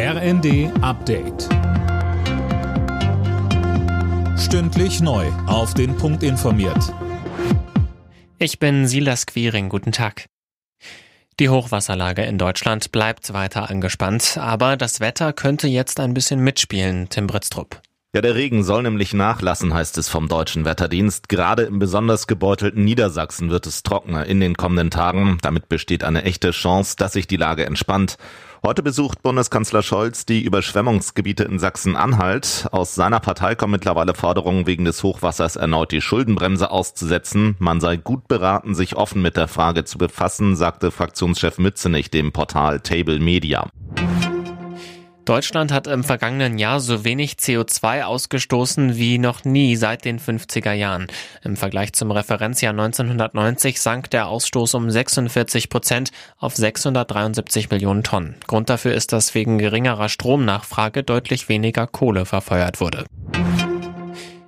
RND Update. Stündlich neu. Auf den Punkt informiert. Ich bin Silas Quiring. Guten Tag. Die Hochwasserlage in Deutschland bleibt weiter angespannt, aber das Wetter könnte jetzt ein bisschen mitspielen, Tim Britztrup. Ja, der Regen soll nämlich nachlassen, heißt es vom deutschen Wetterdienst. Gerade im besonders gebeutelten Niedersachsen wird es trockener in den kommenden Tagen. Damit besteht eine echte Chance, dass sich die Lage entspannt. Heute besucht Bundeskanzler Scholz die Überschwemmungsgebiete in Sachsen-Anhalt. Aus seiner Partei kommen mittlerweile Forderungen, wegen des Hochwassers erneut die Schuldenbremse auszusetzen. Man sei gut beraten, sich offen mit der Frage zu befassen, sagte Fraktionschef Mützenich dem Portal Table Media. Deutschland hat im vergangenen Jahr so wenig CO2 ausgestoßen wie noch nie seit den 50er Jahren. Im Vergleich zum Referenzjahr 1990 sank der Ausstoß um 46 Prozent auf 673 Millionen Tonnen. Grund dafür ist, dass wegen geringerer Stromnachfrage deutlich weniger Kohle verfeuert wurde.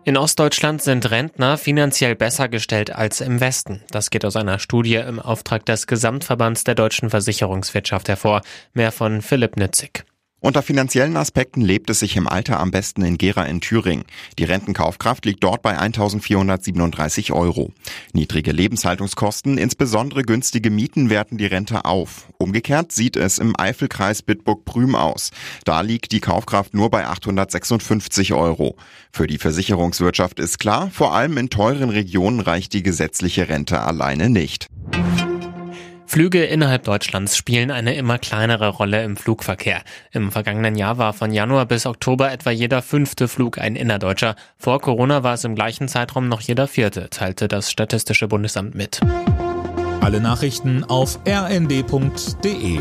In Ostdeutschland sind Rentner finanziell besser gestellt als im Westen. Das geht aus einer Studie im Auftrag des Gesamtverbands der deutschen Versicherungswirtschaft hervor. Mehr von Philipp Nützig. Unter finanziellen Aspekten lebt es sich im Alter am besten in Gera in Thüringen. Die Rentenkaufkraft liegt dort bei 1437 Euro. Niedrige Lebenshaltungskosten, insbesondere günstige Mieten werten die Rente auf. Umgekehrt sieht es im Eifelkreis Bitburg-Prüm aus. Da liegt die Kaufkraft nur bei 856 Euro. Für die Versicherungswirtschaft ist klar, vor allem in teuren Regionen reicht die gesetzliche Rente alleine nicht. Flüge innerhalb Deutschlands spielen eine immer kleinere Rolle im Flugverkehr. Im vergangenen Jahr war von Januar bis Oktober etwa jeder fünfte Flug ein innerdeutscher. Vor Corona war es im gleichen Zeitraum noch jeder vierte, teilte das Statistische Bundesamt mit. Alle Nachrichten auf rnd.de